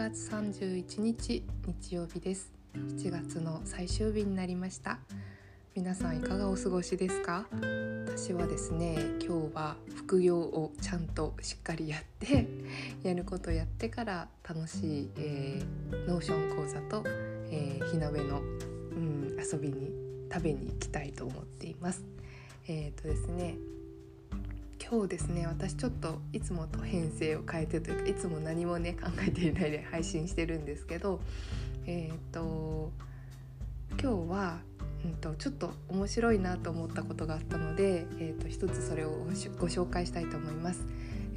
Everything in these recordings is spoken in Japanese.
月31日日曜日です。7月の最終日になりました。皆さんいかがお過ごしですか？私はですね今日は副業をちゃんとしっかりやって やることやってから楽しい、えー、 Notion 講座と、えー、火鍋の、うん、遊びに食べに行きたいと思っています。えっ、ー、とですね今日ですね私ちょっといつもと編成を変えてというかいつも何もね考えていないで配信してるんですけどえっ、ー、と今日は、うんと、ちょっと面白いなと思ったことがあったので、えーと、一つそれをご紹介したいと思います。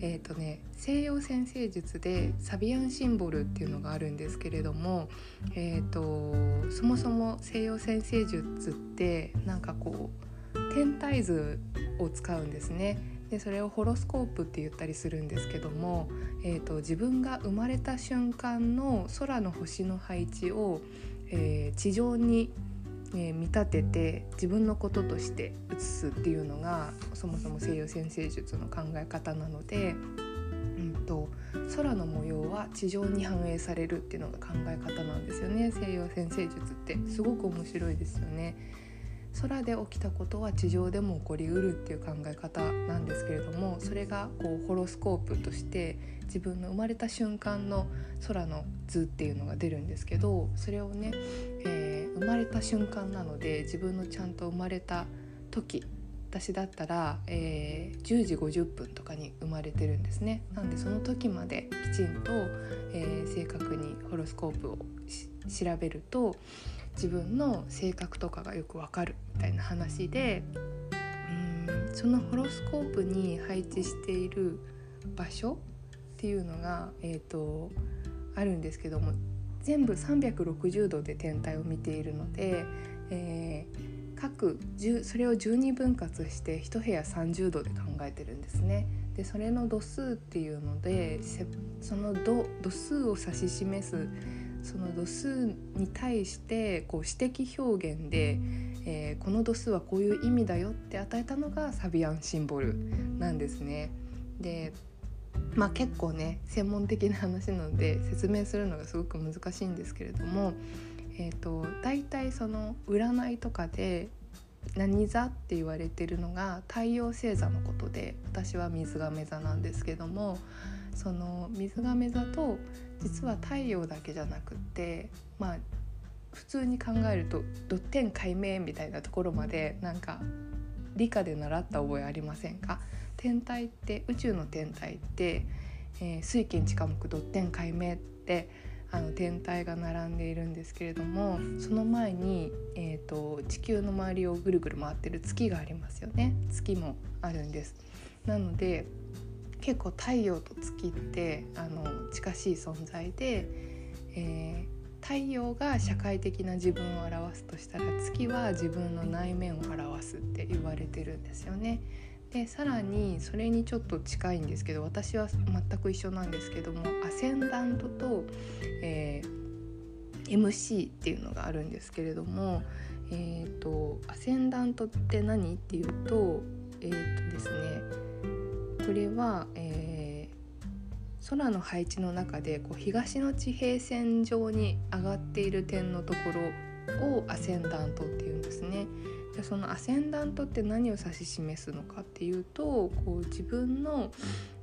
えーとね、西洋占星術でサビアンシンボルっていうのがあるんですけれども、えーとそもそも西洋占星術ってなんかこう天体図を使うんですね。でそれをホロスコープって言ったりするんですけども、えーと、自分が生まれた瞬間の空の星の配置を、えー、地上に、えー、見立てて自分のこととして映すっていうのがそもそも西洋占星術の考え方なので、うんと、空の模様は地上に反映されるっていうのが考え方なんですよね西洋占星術ってすごく面白いですよね。空で起きたことは地上でも起こりうるっていう考え方なんですけれどもそれがこうホロスコープとして自分の生まれた瞬間の空の図っていうのが出るんですけどそれをね、えー、生まれた瞬間なので自分のちゃんと生まれた時私だったら、えー、10時50分とかに生まれてるんですね。なんでその時まできちんと、えー、正確にホロスコープを調べると自分の性格とかがよくわかるみたいな話でうんそのホロスコープに配置している場所っていうのが、えーと、あるんですけども全部360度で天体を見ているので、えー、各それを12分割して1部屋30度で考えてるんですね。でそれの度数っていうのでその度度数を指し示すその度数に対してこう指摘表現で、えー、この度数はこういう意味だよって与えたのがサビアンシンボルなんですね。でまあ結構ね専門的な話なので説明するのがすごく難しいんですけれども、えーと、大体その占いとかで何座って言われてるのが太陽星座のことで私は水亀座なんですけどもその水亀座と実は太陽だけじゃなくってまあ普通に考えるとドッテン解明みたいなところまでなんか理科で習った覚えありませんか？天体って宇宙の天体って、えー、水金地火木ドッテン解明ってあの天体が並んでいるんですけれどもその前に、えーと地球の周りをぐるぐる回ってる月がありますよね月もあるんです。なので結構太陽と月ってあの近しい存在で、えー、太陽が社会的な自分を表すとしたら月は自分の内面を表すって言われてるんですよね。でさらにそれにちょっと近いんですけど私は全く一緒なんですけどもアセンダントと、えー、MC っていうのがあるんですけれども、えーと、アセンダントって何っていうとえっ、ー、とですねれは、えー、空の配置の中でこう東の地平線上に上がっている点のところをアセンダントっていうんですね。でそのアセンダントって何を指し示すのかっていうとこう自分の、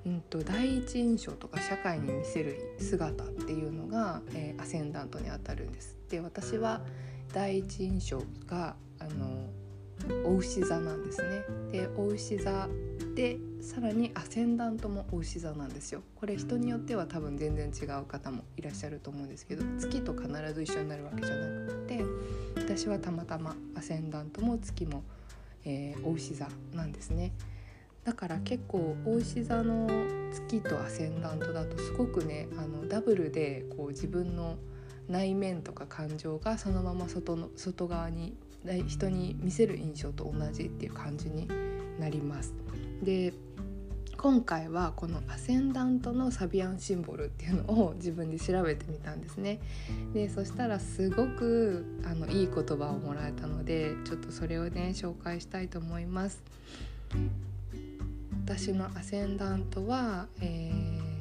うんと、第一印象とか社会に見せる姿っていうのが、えー、アセンダントにあたるんです。で私は第一印象があのお牛座なんですね。でお牛座でさらにアセンダントもお牛座なんですよこれ人によっては多分全然違う方もいらっしゃると思うんですけど月と必ず一緒になるわけじゃなくて私はたまたまアセンダントも月も、えー、お牛座なんですねだから結構お牛座の月とアセンダントだとすごくねあのダブルでこう自分の内面とか感情がそのまま外の外側に人に見せる印象と同じっていう感じになります。で今回はこのアセンダントのサビアンシンボルっていうのを自分で調べてみたんですね。でそしたらすごくあのいい言葉をもらえたのでちょっとそれをね紹介したいと思います。私のアセンダントは、え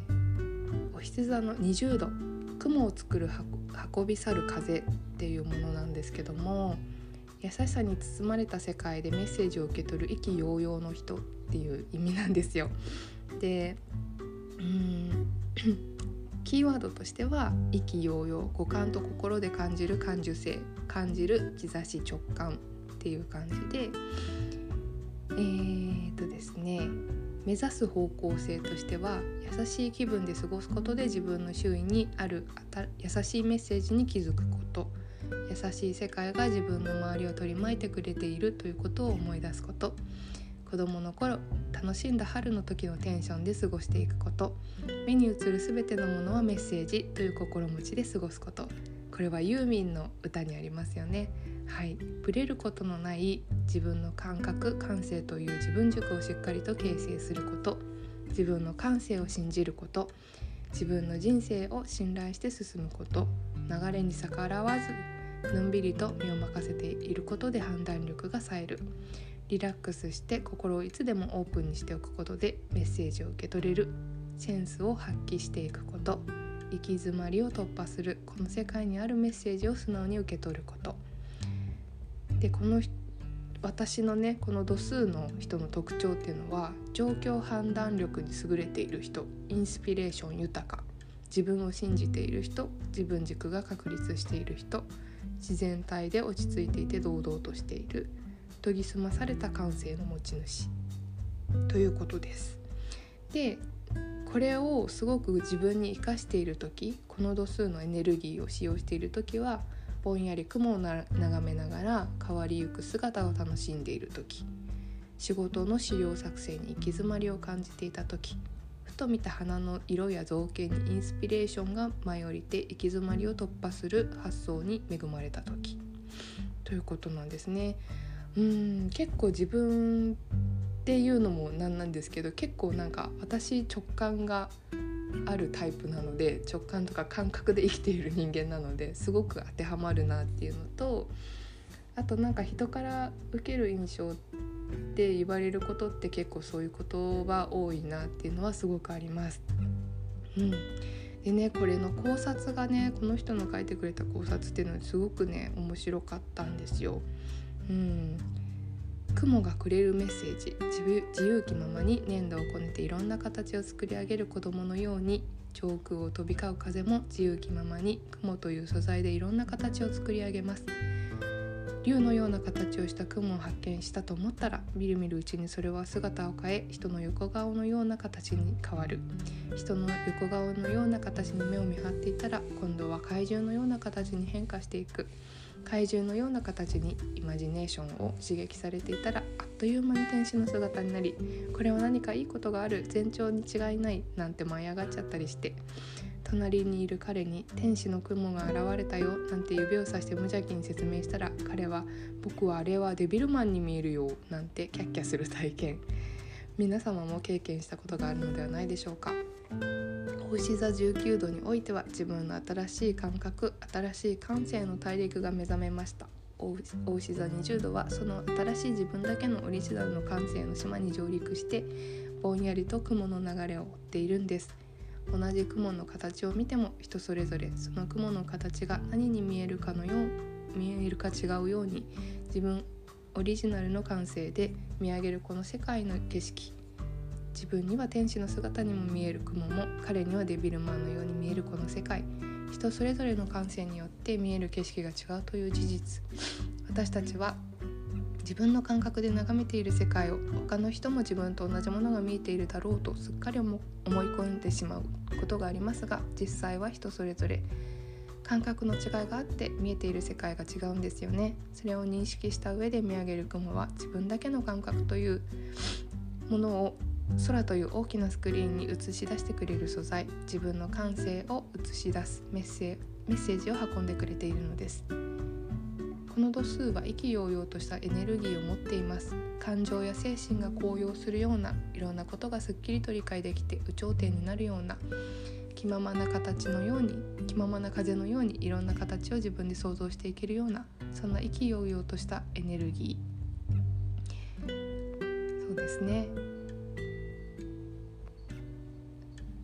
ー、お羊座の20度雲を作る運び去る風っていうものなんですけども優しさに包まれた世界でメッセージを受け取る意気揚々の人っていう意味なんですよ。でうんキーワードとしては意気揚々五感と心で感じる感受性感じる兆し直感っていう感じでえー、っとですね目指す方向性としては優しい気分で過ごすことで自分の周囲にある優しいメッセージに気づくこと優しい世界が自分の周りを取り巻いてくれているということを思い出すこと子どもの頃楽しんだ春の時のテンションで過ごしていくこと。目に映る全てのものはメッセージという心持ちで過ごすこと。これはユーミンの歌にありますよね。はい、ブレることのない自分の感覚感性という自分軸をしっかりと形成すること。自分の感性を信じること。自分の人生を信頼して進むこと。流れに逆らわずのんびりと身を任せていることで判断力が冴える。リラックスして心をいつでもオープンにしておくことでメッセージを受け取れる。センスを発揮していくこと。行き詰まりを突破するこの世界にあるメッセージを素直に受け取ること。でこの私のねこの度数の人の特徴っていうのは状況判断力に優れている人。インスピレーション豊か。自分を信じている人。自分軸が確立している人。自然体で落ち着いていて堂々としている。研ぎ澄まされた感性の持ち主ということです。でこれをすごく自分に生かしている時この度数のエネルギーを使用している時はぼんやり雲を眺めながら変わりゆく姿を楽しんでいる時仕事の資料作成に行き詰まりを感じていた時ふと見た花の色や造形にインスピレーションが舞い降りて行き詰まりを突破する発想に恵まれた時ということなんですね。うん結構自分っていうのもなんなんですけど結構なんか私直感があるタイプなので直感とか感覚で生きている人間なのですごく当てはまるなっていうのとあとなんか人から受ける印象って言われることって結構そういうことは多いなっていうのはすごくあります。うん、でねこれの考察がねこの人の書いてくれた考察っていうのはすごくね面白かったんですよ。うん、雲がくれるメッセージ。自由気ままに粘土をこねていろんな形を作り上げる子供のように上空を飛び交う風も自由気ままに雲という素材でいろんな形を作り上げます。竜のような形をした雲を発見したと思ったらみるみるうちにそれは姿を変え人の横顔のような形に変わる。人の横顔のような形に目を見張っていたら今度は怪獣のような形に変化していく。怪獣のような形にイマジネーションを刺激されていたらあっという間に天使の姿になりこれは何かいいことがある前兆に違いないなんて舞い上がっちゃったりして隣にいる彼に「天使の雲が現れたよ」なんて指をさして無邪気に説明したら彼は「僕はあれはデビルマンに見えるよ」なんてキャッキャする体験皆様も経験したことがあるのではないでしょうか。お牛座19度においては自分の新しい感覚新しい感性の大陸が目覚めました。お牛座20度はその新しい自分だけのオリジナルの感性の島に上陸してぼんやりと雲の流れを追っているんです。同じ雲の形を見ても人それぞれその雲の形が何に見えるかのよう見えるか違うように自分オリジナルの感性で見上げるこの世界の景色。自分には天使の姿にも見える雲も彼にはデビルマンのように見えるこの世界。人それぞれの感性によって見える景色が違うという事実。私たちは自分の感覚で眺めている世界を他の人も自分と同じものが見えているだろうとすっかり思い込んでしまうことがありますが実際は人それぞれ。感覚の違いがあって見えている世界が違うんですよね。それを認識した上で見上げる雲は自分だけの感覚というものを空という大きなスクリーンに映し出してくれる素材自分の感性を映し出すメッセメッセージを運んでくれているのです。この度数は意気揚々としたエネルギーを持っています。感情や精神が高揚するようないろんなことがすっきりと理解できて有頂天になるような気ままな形のように気ままな風のようにいろんな形を自分で想像していけるようなそんな意気揚々としたエネルギー。そうですね。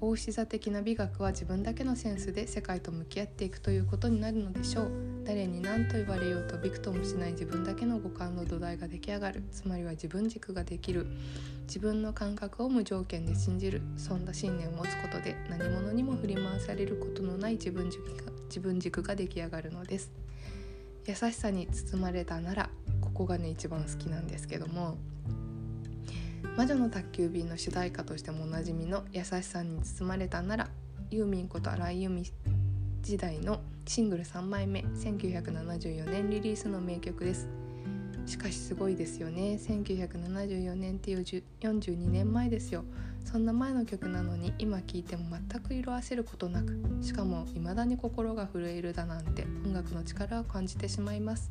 大志座的な美学は自分だけのセンスで世界と向き合っていくということになるのでしょう。誰に何と言われようとびくともしない自分だけの五感の土台が出来上がる。つまりは自分軸ができる。自分の感覚を無条件で信じる。そんな信念を持つことで何者にも振り回されることのない自分軸が自分軸が出来上がるのです。優しさに包まれたならここがね一番好きなんですけども。魔女の宅急便の主題歌としてもおなじみの「優しさに包まれたなら」ユーミンこと荒井由実時代のシングル3枚目1974年リリースの名曲です。しかしすごいですよね。1974年っていう42年前ですよ。そんな前の曲なのに今聴いても全く色あせることなくしかも未だに心が震えるだなんて音楽の力を感じてしまいます。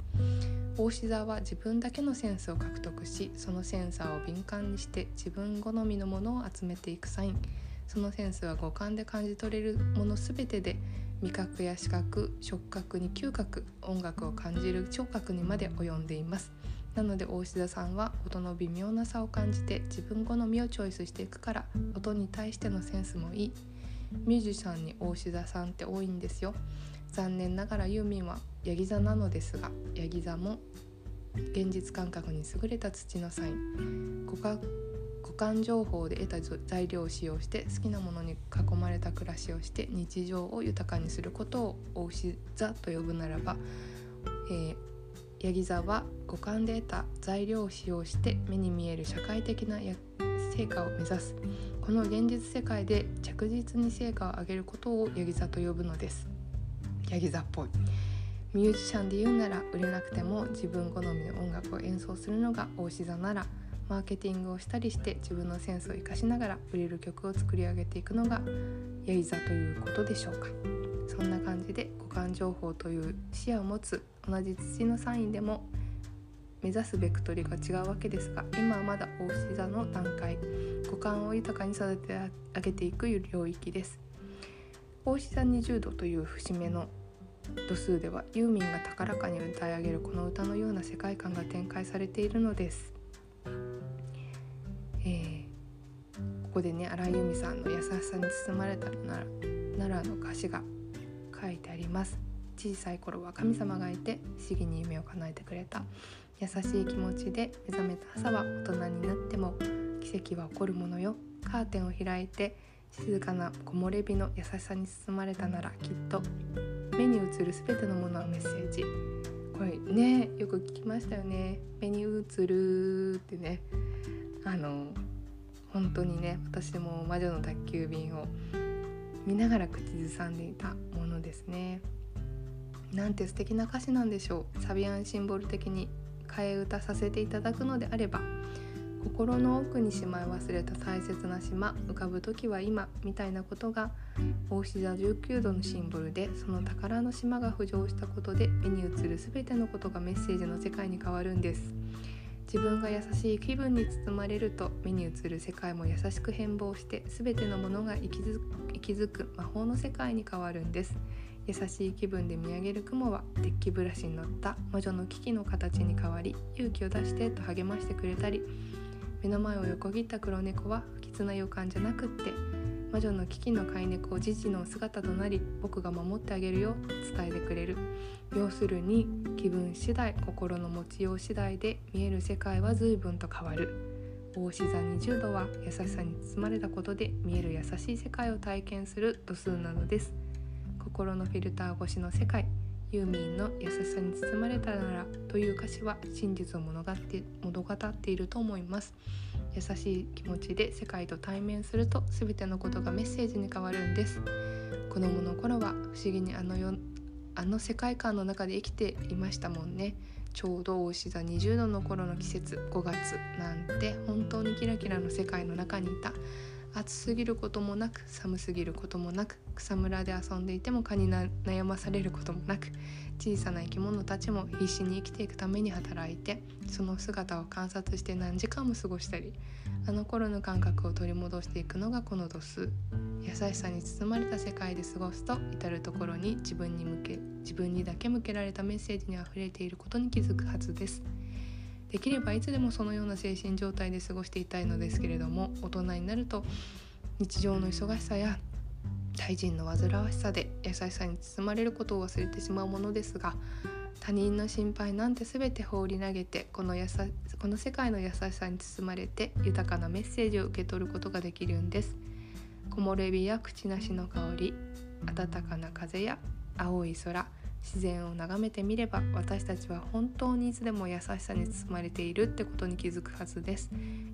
大志座は自分だけのセンスを獲得しそのセンサーを敏感にして自分好みのものを集めていくサイン。そのセンスは五感で感じ取れるもの全てで味覚や視覚触覚に嗅覚音楽を感じる聴覚にまで及んでいます。なので大志田さんは音の微妙な差を感じて自分好みをチョイスしていくから音に対してのセンスもいい。ミュージシャンに大志田さんって多いんですよ。残念ながらユーミンはヤギ座なのですがヤギ座も現実感覚に優れた土のサイン五感情報で得た材料を使用して好きなものに囲まれた暮らしをして日常を豊かにすることをお牛座と呼ぶならば、えー、ヤギ座は五感で得た材料を使用して目に見える社会的な成果を目指すこの現実世界で着実に成果を上げることをヤギ座と呼ぶのです。ヤギ座っぽい。ミュージシャンで言うなら売れなくても自分好みの音楽を演奏するのが大志座ならマーケティングをしたりして自分のセンスを生かしながら売れる曲を作り上げていくのがヤギ座ということでしょうか。そんな感じで五感情報という視野を持つ同じ土のサインでも目指すベクトルが違うわけですが今はまだ大志座の段階。五感を豊かに育て上げていく領域です。大志座20度という節目の度数ではユーミンが高らかに歌い上げるこの歌のような世界観が展開されているのです、えー、ここでね荒井由実さんの「優しさに包まれたなら」の歌詞が書いてあります。小さい頃は神様がいて不思議に夢を叶えてくれた。優しい気持ちで目覚めた朝は大人になっても奇跡は起こるものよ。カーテンを開いて静かな木漏れ日の優しさに包まれたならきっと目に映る全てのものはメッセージ。これねよく聞きましたよね。目に映るってね。あの本当にね私も魔女の宅急便を見ながら口ずさんでいたものですね。なんて素敵な歌詞なんでしょう。サビアンシンボル的に替え歌させていただくのであれば心の奥にしまい忘れた大切な島浮かぶ時は今みたいなことが大志座19度のシンボルでその宝の島が浮上したことで目に映る全てのことがメッセージの世界に変わるんです。自分が優しい気分に包まれると目に映る世界も優しく変貌して全てのものが息づく魔法の世界に変わるんです。優しい気分で見上げる雲はデッキブラシに乗った魔女の危機の形に変わり勇気を出してと励ましてくれたり目の前を横切った黒猫は不吉な予感じゃなくって魔女の危機の飼い猫ジジの姿となり僕が守ってあげるよと伝えてくれる。要するに気分次第心の持ちよう次第で見える世界は随分と変わる。大志座20度は優しさに包まれたことで見える優しい世界を体験する度数なのです。心のフィルター越しの世界ユーミンの優しさに包まれたならという歌詞は真実を物語って物語っていると思います。優しい気持ちで世界と対面すると全てのことがメッセージに変わるんです。子供の頃は不思議にあの世あの世界観の中で生きていましたもんね。ちょうど大志座20度の頃の季節5月なんて本当にキラキラの世界の中にいた。暑すぎることもなく寒すぎることもなく草むらで遊んでいても蚊に悩まされることもなく小さな生き物たちも必死に生きていくために働いてその姿を観察して何時間も過ごしたりあの頃の感覚を取り戻していくのがこの度数優しさに包まれた世界で過ごすと至る所に自分に向け自分にだけ向けられたメッセージにあふれていることに気づくはずです。できればいつでもそのような精神状態で過ごしていたいのですけれども大人になると日常の忙しさや対人の煩わしさで優しさに包まれることを忘れてしまうものですが他人の心配なんて全て放り投げてこのやさこの世界の優しさに包まれて豊かなメッセージを受け取ることができるんです。木漏れ日や口なしの香り暖かな風や青い空自然を眺めてみれば私たちは本当にいつでも優しさに包まれているってことに気づくはずです。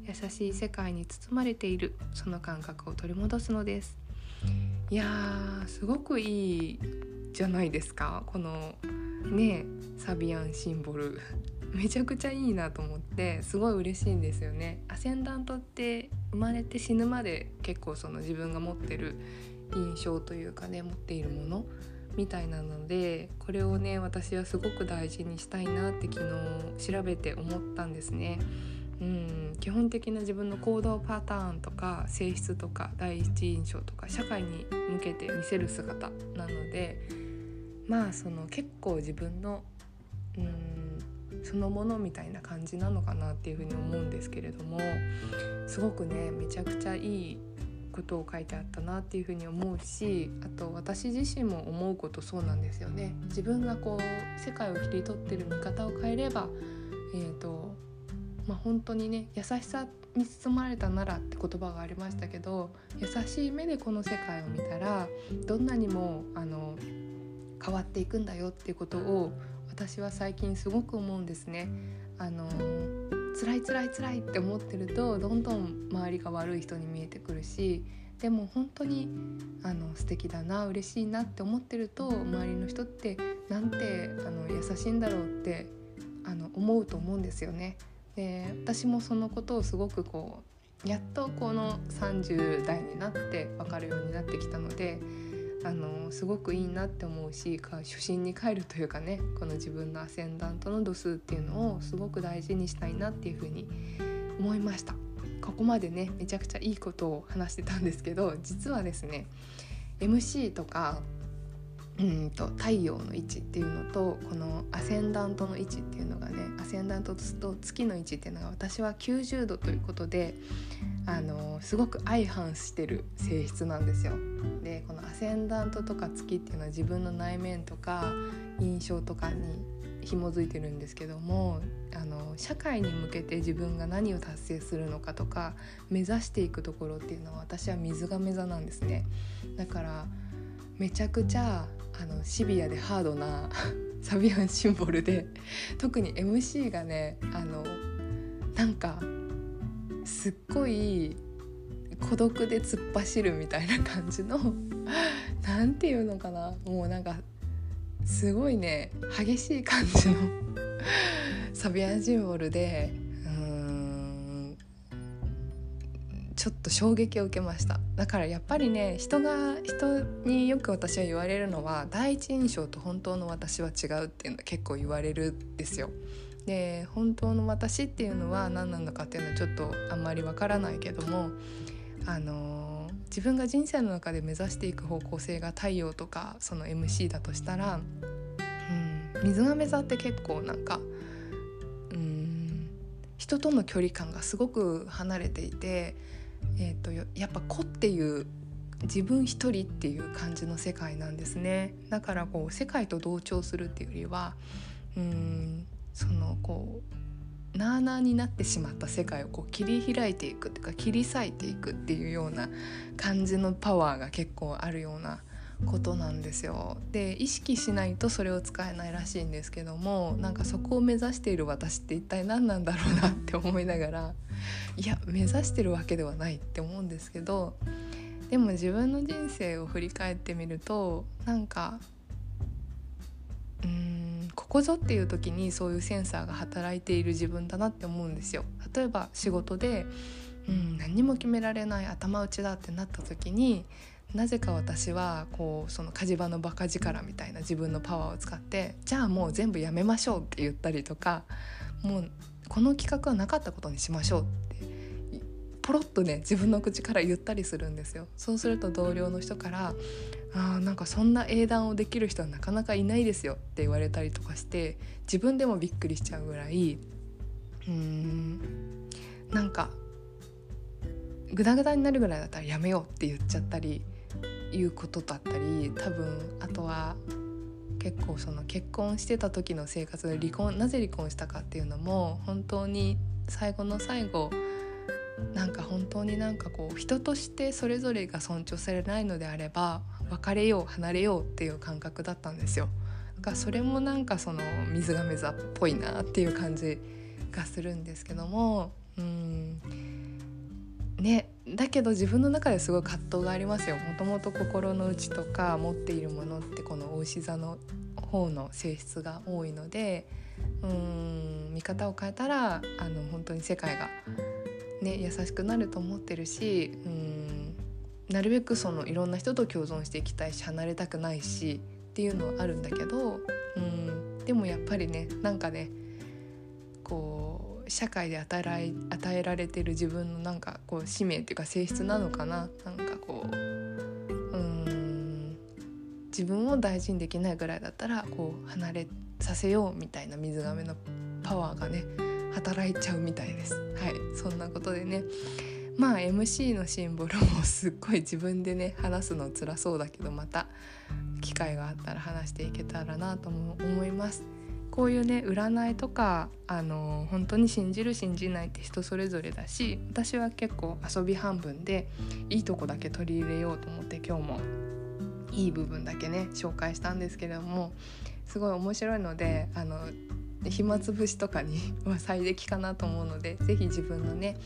優しい世界に包まれているその感覚を取り戻すのです。いやーすごくいいじゃないですか。このねサビアンシンボル。めちゃくちゃいいなと思ってすごい嬉しいんですよね。アセンダントって生まれて死ぬまで結構その自分が持ってる印象というかね持っているものみたいなのでこれをね私はすごく大事にしたいなって昨日調べて思ったんですね。うん、基本的な自分の行動パターンとか性質とか第一印象とか社会に向けて見せる姿なのでまあその結構自分のうんそのものみたいな感じなのかなっていうふうに思うんですけれどもすごくねめちゃくちゃいいことを書いてあったなっていうふうに思うしあと私自身も思うことそうなんですよね。自分がこう世界を切り取ってる見方を変えれば、えーとまあ、本当にね優しさに包まれたならって言葉がありましたけど優しい目でこの世界を見たらどんなにもあの変わっていくんだよっていうことを私は最近すごく思うんですね。あの辛い辛い辛いって思ってるとどんどん周りが悪い人に見えてくるしでも本当にあの素敵だな嬉しいなって思ってると周りの人ってなんてあの優しいんだろうってあの思うと思うんですよね。で私もそのことをすごくこうやっとこの30代になって分かるようになってきたのであのすごくいいなって思うし初心に帰るというかねこの自分のアセンダントの度数っていうのをすごく大事にしたいなっていうふうに思いました。ここまでねめちゃくちゃいいことを話してたんですけど実はですね MC とかうんと太陽の位置っていうのとこのアセンダントの位置っていうのがねアセンダントと月の位置っていうのが私は90度ということであのすごく相反してる性質なんですよ。でこのアセンダントとか月っていうのは自分の内面とか印象とかに紐づいてるんですけどもあの社会に向けて自分が何を達成するのかとか目指していくところっていうのは私は水亀座なんですね。だからめちゃくちゃあのシビアでハードな サビアンシンボルで特に MC がねあのなんかすっごい孤独で突っ走るみたいな感じの 何て言うのかな。もうなんかすごいね激しい感じの サビアンシンボルでちょっと衝撃を受けましただからやっぱりね人が人によく私は言われるのは第一印象と本当の私は違うっていうのは結構言われるんですよ。で本当の私っていうのは何なのかっていうのはちょっとあんまりわからないけどもあのー、自分が人生の中で目指していく方向性が太陽とかその MC だとしたら、うん、水亀座って結構なんかうん人との距離感がすごく離れていてえーと、やっぱ子っていう自分一人っていう感じの世界なんですね。だからこう世界と同調するっていうよりはうんそのこうなあなあになってしまった世界をこう切り開いていくっていうか切り裂いていくっていうような感じのパワーが結構あるようなことなんですよ。で意識しないとそれを使えないらしいんですけどもなんかそこを目指している私って一体何なんだろうなって思いながらいや目指してるわけではないって思うんですけどでも自分の人生を振り返ってみるとなんかうーんここぞっていう時にそういうセンサーが働いている自分だなって思うんですよ。例えば仕事でうん何も決められない頭打ちだってなった時になぜか私はこうその火事場のバカ力みたいな自分のパワーを使ってじゃあもう全部やめましょうって言ったりとかもうこの企画はなかったことにしましょうってポロッとね自分の口から言ったりするんですよ。そうすると同僚の人から「あなんかそんな英断をできる人はなかなかいないですよ」って言われたりとかして自分でもびっくりしちゃうぐらいうーんなんかグダグダになるぐらいだったらやめようって言っちゃったりいうことだったり多分あとは結構その結婚してた時の生活で離婚なぜ離婚したかっていうのも本当に最後の最後なんか本当になんかこう人としてそれぞれが尊重されないのであれば別れよう離れようっていう感覚だったんですよ。だかそれもなんかその水亀座っぽいなっていう感じがするんですけどもうんねだけど自分の中ですごい葛藤がありますよ。もともと心の内とか持っているものってこの牡牛座の方の性質が多いのでうーん見方を変えたらあの本当に世界が、ね、優しくなると思ってるしうんなるべくそのいろんな人と共存していきたいし離れたくないしっていうのはあるんだけどうんでもやっぱりねなんかねこう社会で与えられ与えられてる自分のなんかこう使命っていうか性質なのかななんかこううん自分を大事にできないぐらいだったらこう離れさせようみたいな水亀のパワーがね働いちゃうみたいです。はいそんなことでねまあ MC のシンボルもすっごい自分でね話すの辛そうだけどまた機会があったら話していけたらなとも思います。こういうね占いとかあの本当に信じる信じないって人それぞれだし私は結構遊び半分でいいとこだけ取り入れようと思って今日もいい部分だけね紹介したんですけれどもすごい面白いのであの暇つぶしとかに は最適かなと思うので是非自分のね、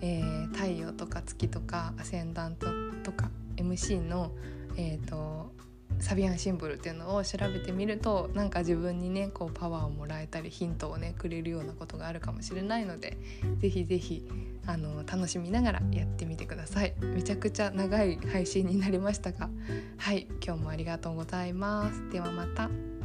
えー、太陽とか月とかアセンダントとか MC の、えーとサビアンシンボルっていうのを調べてみるとなんか自分にねこうパワーをもらえたりヒントをねくれるようなことがあるかもしれないので是非是非あの楽しみながらやってみてください。めちゃくちゃ長い配信になりましたがはい今日もありがとうございます。ではまた。